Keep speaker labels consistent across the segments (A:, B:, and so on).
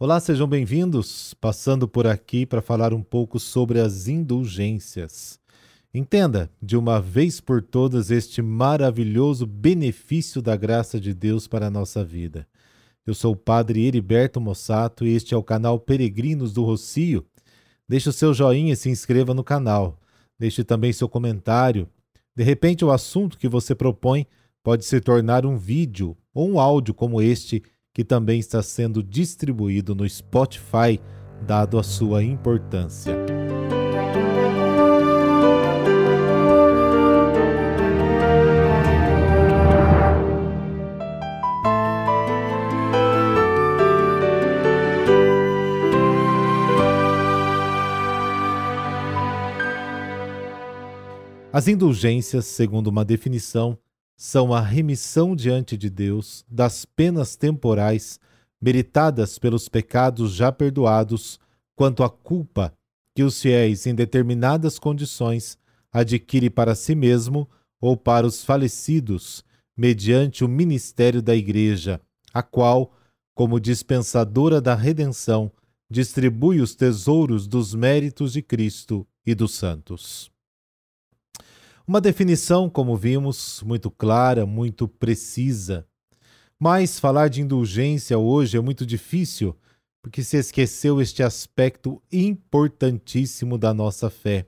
A: Olá, sejam bem-vindos. Passando por aqui para falar um pouco sobre as indulgências. Entenda de uma vez por todas este maravilhoso benefício da graça de Deus para a nossa vida. Eu sou o Padre Heriberto Mossato e este é o canal Peregrinos do Rocio. Deixe o seu joinha e se inscreva no canal. Deixe também seu comentário. De repente, o assunto que você propõe pode se tornar um vídeo ou um áudio como este que também está sendo distribuído no Spotify, dado a sua importância. As indulgências, segundo uma definição, são a remissão diante de Deus das penas temporais meritadas pelos pecados já perdoados quanto à culpa que os fiéis em determinadas condições adquire para si mesmo ou para os falecidos mediante o ministério da Igreja, a qual, como dispensadora da redenção, distribui os tesouros dos méritos de Cristo e dos santos. Uma definição, como vimos, muito clara, muito precisa. Mas falar de indulgência hoje é muito difícil, porque se esqueceu este aspecto importantíssimo da nossa fé.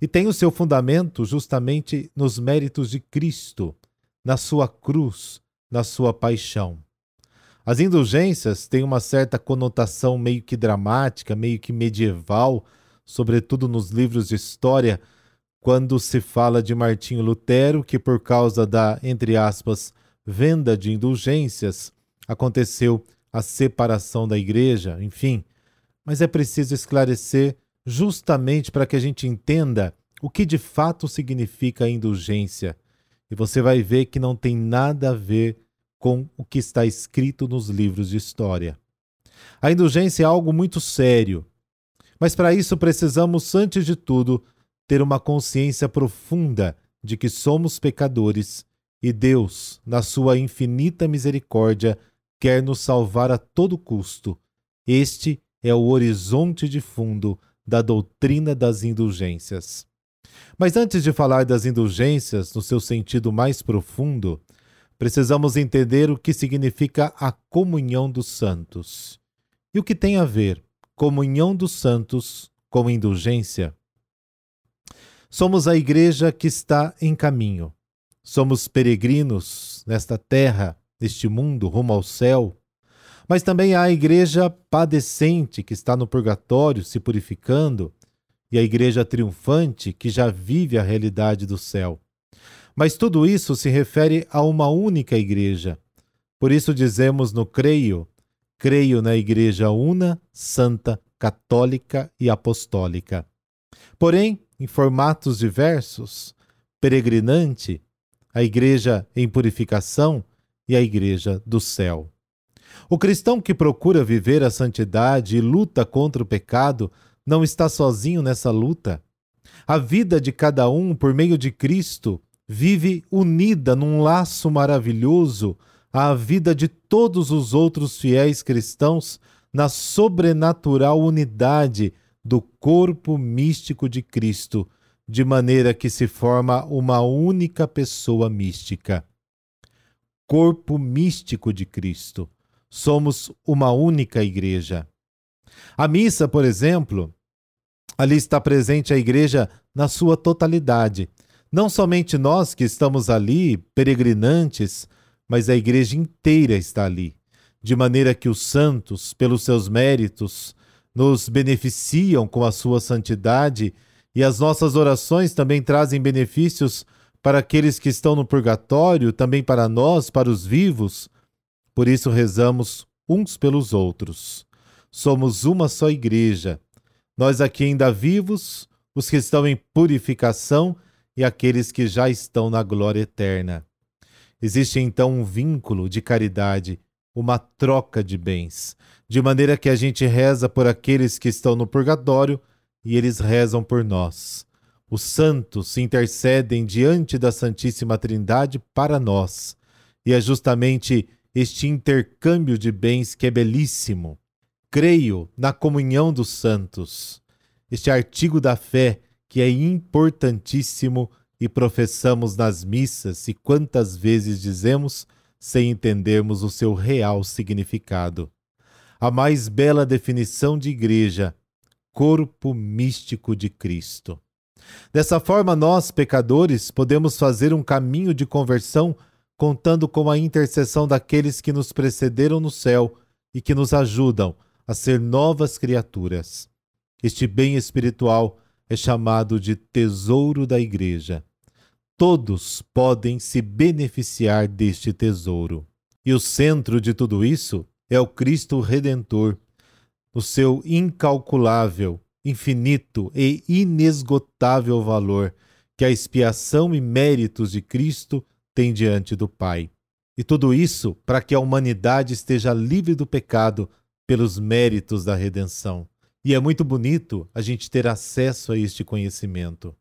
A: E tem o seu fundamento justamente nos méritos de Cristo, na sua cruz, na sua paixão. As indulgências têm uma certa conotação meio que dramática, meio que medieval, sobretudo nos livros de história, quando se fala de Martinho Lutero, que por causa da, entre aspas, venda de indulgências, aconteceu a separação da igreja, enfim. Mas é preciso esclarecer justamente para que a gente entenda o que de fato significa a indulgência. E você vai ver que não tem nada a ver com o que está escrito nos livros de história. A indulgência é algo muito sério. Mas para isso precisamos, antes de tudo, ter uma consciência profunda de que somos pecadores e Deus, na sua infinita misericórdia, quer nos salvar a todo custo. Este é o horizonte de fundo da doutrina das indulgências. Mas antes de falar das indulgências no seu sentido mais profundo, precisamos entender o que significa a comunhão dos santos. E o que tem a ver comunhão dos santos com indulgência? Somos a igreja que está em caminho. Somos peregrinos nesta terra, neste mundo, rumo ao céu. Mas também há a igreja padecente que está no purgatório se purificando, e a igreja triunfante que já vive a realidade do céu. Mas tudo isso se refere a uma única igreja. Por isso dizemos no creio, creio na igreja una, santa, católica e apostólica. Porém, em formatos diversos, peregrinante, a igreja em purificação e a igreja do céu. O cristão que procura viver a santidade e luta contra o pecado não está sozinho nessa luta. A vida de cada um, por meio de Cristo, vive unida num laço maravilhoso à vida de todos os outros fiéis cristãos na sobrenatural unidade do corpo místico de Cristo, de maneira que se forma uma única pessoa mística. Corpo místico de Cristo. Somos uma única igreja. A missa, por exemplo, ali está presente a igreja na sua totalidade. Não somente nós que estamos ali, peregrinantes, mas a igreja inteira está ali, de maneira que os santos, pelos seus méritos, nos beneficiam com a sua santidade e as nossas orações também trazem benefícios para aqueles que estão no purgatório, também para nós, para os vivos. Por isso rezamos uns pelos outros. Somos uma só igreja. Nós aqui ainda vivos, os que estão em purificação e aqueles que já estão na glória eterna. Existe então um vínculo de caridade uma troca de bens, de maneira que a gente reza por aqueles que estão no purgatório e eles rezam por nós. Os santos se intercedem diante da Santíssima Trindade para nós, e é justamente este intercâmbio de bens que é belíssimo. creio na comunhão dos santos. Este artigo da fé que é importantíssimo e professamos nas missas e quantas vezes dizemos sem entendermos o seu real significado. A mais bela definição de igreja, corpo místico de Cristo. Dessa forma, nós, pecadores, podemos fazer um caminho de conversão contando com a intercessão daqueles que nos precederam no céu e que nos ajudam a ser novas criaturas. Este bem espiritual é chamado de tesouro da Igreja. Todos podem se beneficiar deste tesouro. E o centro de tudo isso é o Cristo Redentor, o seu incalculável, infinito e inesgotável valor que a expiação e méritos de Cristo têm diante do Pai. E tudo isso para que a humanidade esteja livre do pecado pelos méritos da redenção. E é muito bonito a gente ter acesso a este conhecimento.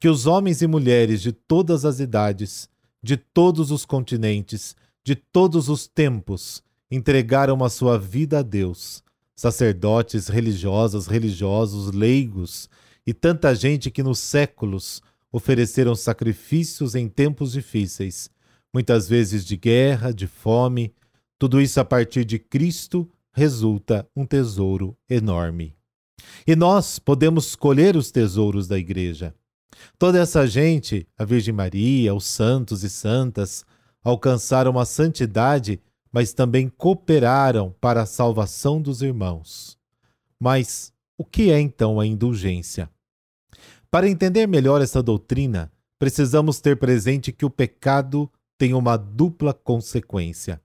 A: Que os homens e mulheres de todas as idades, de todos os continentes, de todos os tempos, entregaram a sua vida a Deus. Sacerdotes, religiosas, religiosos, leigos e tanta gente que nos séculos ofereceram sacrifícios em tempos difíceis, muitas vezes de guerra, de fome, tudo isso a partir de Cristo resulta um tesouro enorme. E nós podemos colher os tesouros da igreja. Toda essa gente, a Virgem Maria, os santos e santas, alcançaram a santidade, mas também cooperaram para a salvação dos irmãos. Mas o que é então a indulgência? Para entender melhor essa doutrina, precisamos ter presente que o pecado tem uma dupla consequência.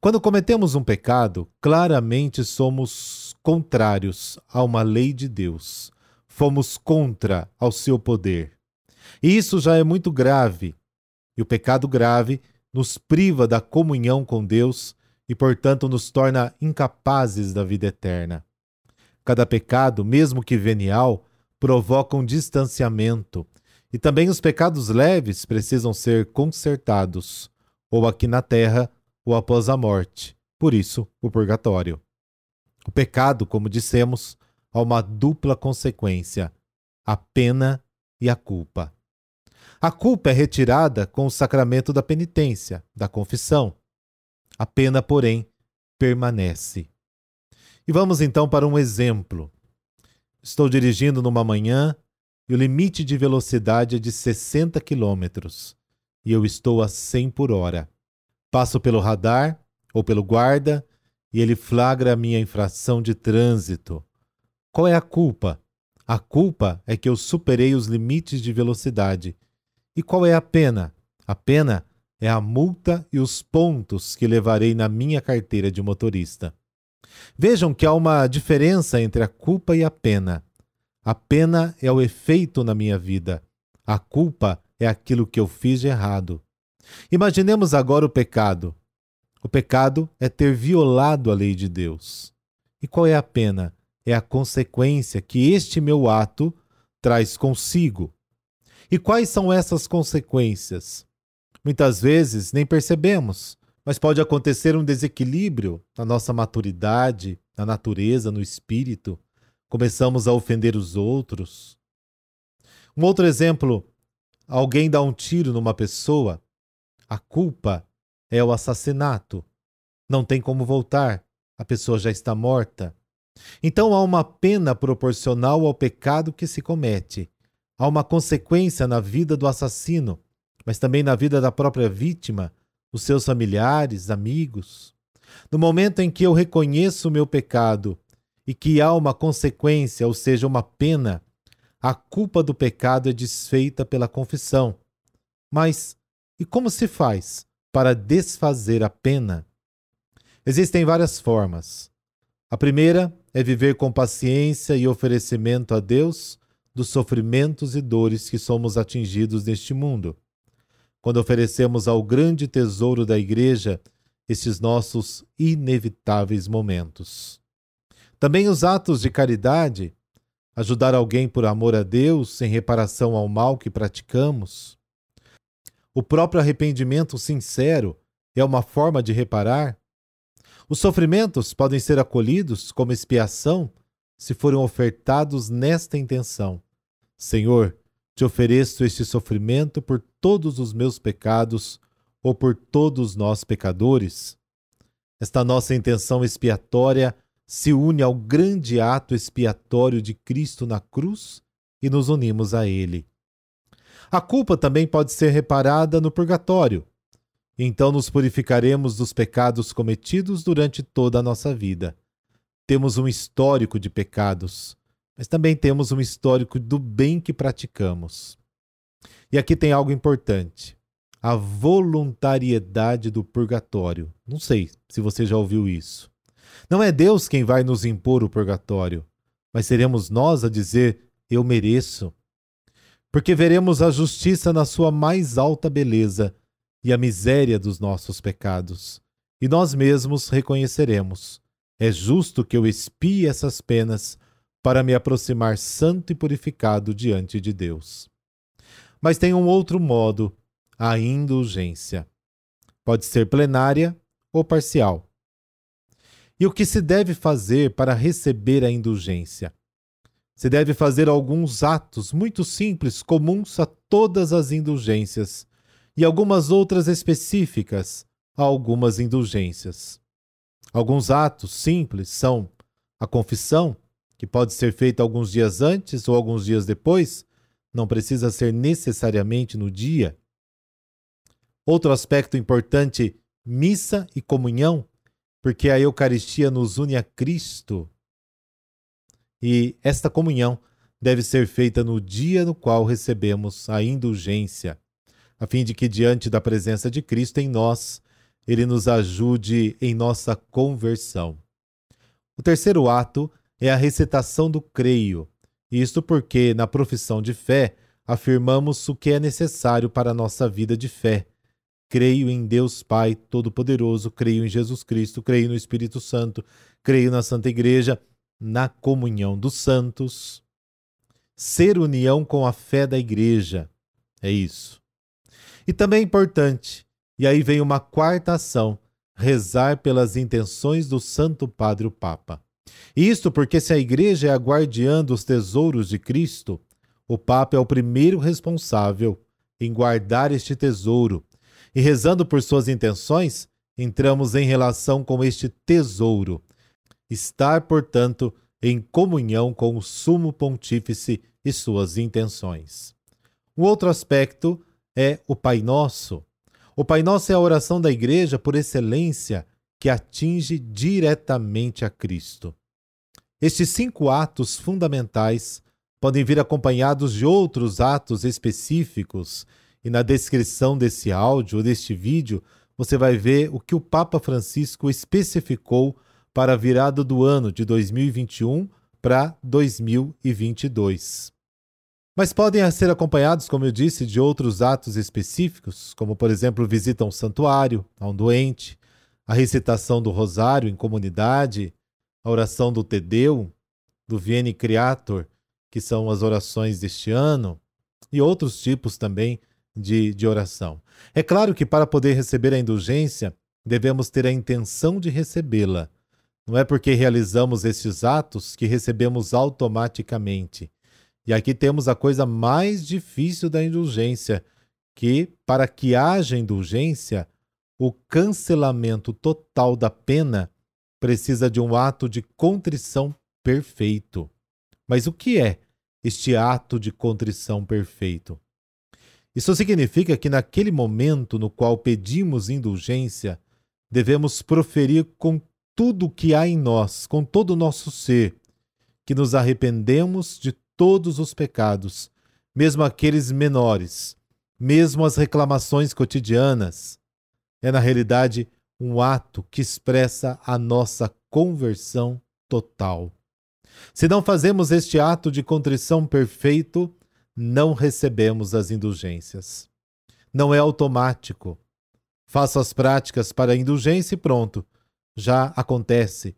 A: Quando cometemos um pecado, claramente somos contrários a uma lei de Deus. Fomos contra ao seu poder. E isso já é muito grave. E o pecado grave nos priva da comunhão com Deus e, portanto, nos torna incapazes da vida eterna. Cada pecado, mesmo que venial, provoca um distanciamento, e também os pecados leves precisam ser consertados, ou aqui na terra ou após a morte, por isso o purgatório. O pecado, como dissemos, há uma dupla consequência: a pena e a culpa. A culpa é retirada com o sacramento da penitência, da confissão. A pena, porém, permanece. E vamos então para um exemplo. Estou dirigindo numa manhã e o limite de velocidade é de 60 km e eu estou a 100 por hora. Passo pelo radar ou pelo guarda e ele flagra a minha infração de trânsito. Qual é a culpa? A culpa é que eu superei os limites de velocidade. E qual é a pena? A pena é a multa e os pontos que levarei na minha carteira de motorista. Vejam que há uma diferença entre a culpa e a pena. A pena é o efeito na minha vida. A culpa é aquilo que eu fiz de errado. Imaginemos agora o pecado. O pecado é ter violado a lei de Deus. E qual é a pena? É a consequência que este meu ato traz consigo. E quais são essas consequências? Muitas vezes nem percebemos, mas pode acontecer um desequilíbrio na nossa maturidade, na natureza, no espírito. Começamos a ofender os outros. Um outro exemplo: alguém dá um tiro numa pessoa a culpa é o assassinato. Não tem como voltar, a pessoa já está morta. Então há uma pena proporcional ao pecado que se comete. Há uma consequência na vida do assassino, mas também na vida da própria vítima, os seus familiares, amigos. No momento em que eu reconheço o meu pecado e que há uma consequência, ou seja, uma pena, a culpa do pecado é desfeita pela confissão. Mas e como se faz para desfazer a pena? Existem várias formas. A primeira é viver com paciência e oferecimento a Deus dos sofrimentos e dores que somos atingidos neste mundo. Quando oferecemos ao grande tesouro da Igreja estes nossos inevitáveis momentos. Também os atos de caridade, ajudar alguém por amor a Deus em reparação ao mal que praticamos, o próprio arrependimento sincero é uma forma de reparar? Os sofrimentos podem ser acolhidos como expiação se forem ofertados nesta intenção: Senhor, te ofereço este sofrimento por todos os meus pecados ou por todos nós pecadores. Esta nossa intenção expiatória se une ao grande ato expiatório de Cristo na cruz e nos unimos a Ele. A culpa também pode ser reparada no purgatório. Então nos purificaremos dos pecados cometidos durante toda a nossa vida. Temos um histórico de pecados, mas também temos um histórico do bem que praticamos. E aqui tem algo importante: a voluntariedade do purgatório. Não sei se você já ouviu isso. Não é Deus quem vai nos impor o purgatório, mas seremos nós a dizer: Eu mereço. Porque veremos a justiça na sua mais alta beleza e a miséria dos nossos pecados. E nós mesmos reconheceremos: É justo que eu expie essas penas para me aproximar santo e purificado diante de Deus. Mas tem um outro modo, a indulgência. Pode ser plenária ou parcial. E o que se deve fazer para receber a indulgência? Se deve fazer alguns atos muito simples, comuns a todas as indulgências, e algumas outras específicas a algumas indulgências. Alguns atos simples são a confissão, que pode ser feita alguns dias antes ou alguns dias depois, não precisa ser necessariamente no dia. Outro aspecto importante, missa e comunhão, porque a Eucaristia nos une a Cristo. E esta comunhão deve ser feita no dia no qual recebemos a indulgência, a fim de que, diante da presença de Cristo em nós, ele nos ajude em nossa conversão. O terceiro ato é a recitação do creio, isto porque, na profissão de fé, afirmamos o que é necessário para a nossa vida de fé Creio em Deus Pai Todo-Poderoso, creio em Jesus Cristo, creio no Espírito Santo, creio na Santa Igreja, na comunhão dos santos. Ser união com a fé da Igreja. É isso. E também é importante, e aí vem uma quarta ação, rezar pelas intenções do Santo Padre o Papa. Isto porque, se a Igreja é a guardiã dos tesouros de Cristo, o Papa é o primeiro responsável em guardar este tesouro e rezando por suas intenções, entramos em relação com este tesouro. Estar, portanto, em comunhão com o Sumo Pontífice e suas intenções. Um outro aspecto é o Pai Nosso. O Pai Nosso é a oração da Igreja por excelência que atinge diretamente a Cristo. Estes cinco atos fundamentais podem vir acompanhados de outros atos específicos e na descrição desse áudio deste vídeo, você vai ver o que o Papa Francisco especificou para a virada do ano de 2021 para 2022. Mas podem ser acompanhados, como eu disse, de outros atos específicos, como, por exemplo, visita a um santuário, a um doente, a recitação do rosário em comunidade, a oração do Tedeu, do Viene Creator, que são as orações deste ano, e outros tipos também de, de oração. É claro que para poder receber a indulgência, devemos ter a intenção de recebê-la. Não é porque realizamos estes atos que recebemos automaticamente. E aqui temos a coisa mais difícil da indulgência, que, para que haja indulgência, o cancelamento total da pena precisa de um ato de contrição perfeito. Mas o que é este ato de contrição perfeito? Isso significa que naquele momento no qual pedimos indulgência, devemos proferir com tudo o que há em nós, com todo o nosso ser, que nos arrependemos de todos os pecados, mesmo aqueles menores, mesmo as reclamações cotidianas. É, na realidade, um ato que expressa a nossa conversão total. Se não fazemos este ato de contrição perfeito, não recebemos as indulgências. Não é automático. Faço as práticas para a indulgência e pronto, já acontece.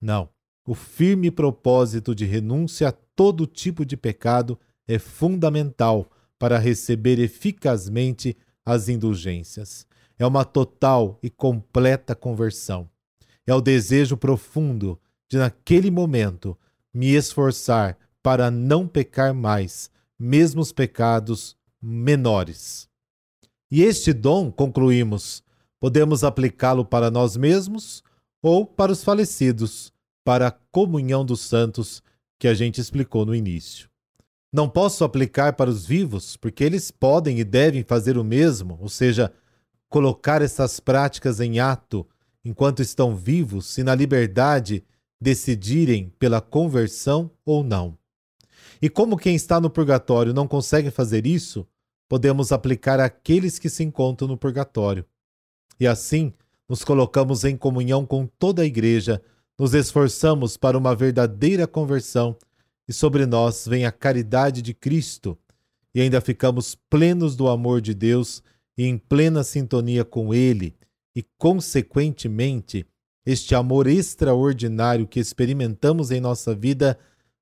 A: Não. O firme propósito de renúncia a todo tipo de pecado é fundamental para receber eficazmente as indulgências. É uma total e completa conversão. é o desejo profundo de, naquele momento, me esforçar para não pecar mais, mesmo os pecados menores. E este dom, concluímos, podemos aplicá-lo para nós mesmos ou para os falecidos, para a comunhão dos santos que a gente explicou no início. Não posso aplicar para os vivos, porque eles podem e devem fazer o mesmo, ou seja, colocar essas práticas em ato enquanto estão vivos e na liberdade decidirem pela conversão ou não. E como quem está no purgatório não consegue fazer isso, podemos aplicar àqueles que se encontram no purgatório. E assim, nos colocamos em comunhão com toda a Igreja, nos esforçamos para uma verdadeira conversão e sobre nós vem a caridade de Cristo, e ainda ficamos plenos do amor de Deus e em plena sintonia com Ele, e, consequentemente, este amor extraordinário que experimentamos em nossa vida,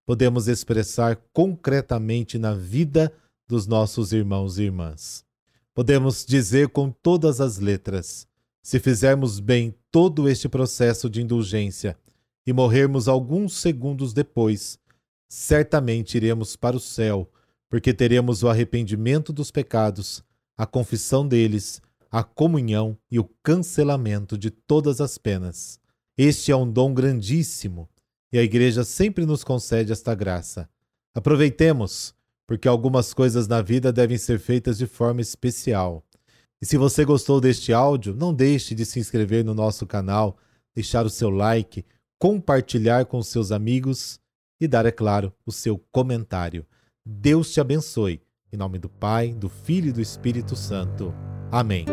A: podemos expressar concretamente na vida dos nossos irmãos e irmãs. Podemos dizer com todas as letras: se fizermos bem todo este processo de indulgência e morrermos alguns segundos depois, certamente iremos para o céu, porque teremos o arrependimento dos pecados, a confissão deles, a comunhão e o cancelamento de todas as penas. Este é um dom grandíssimo e a Igreja sempre nos concede esta graça. Aproveitemos, porque algumas coisas na vida devem ser feitas de forma especial. E se você gostou deste áudio, não deixe de se inscrever no nosso canal, deixar o seu like, compartilhar com seus amigos e dar, é claro, o seu comentário. Deus te abençoe. Em nome do Pai, do Filho e do Espírito Santo. Amém.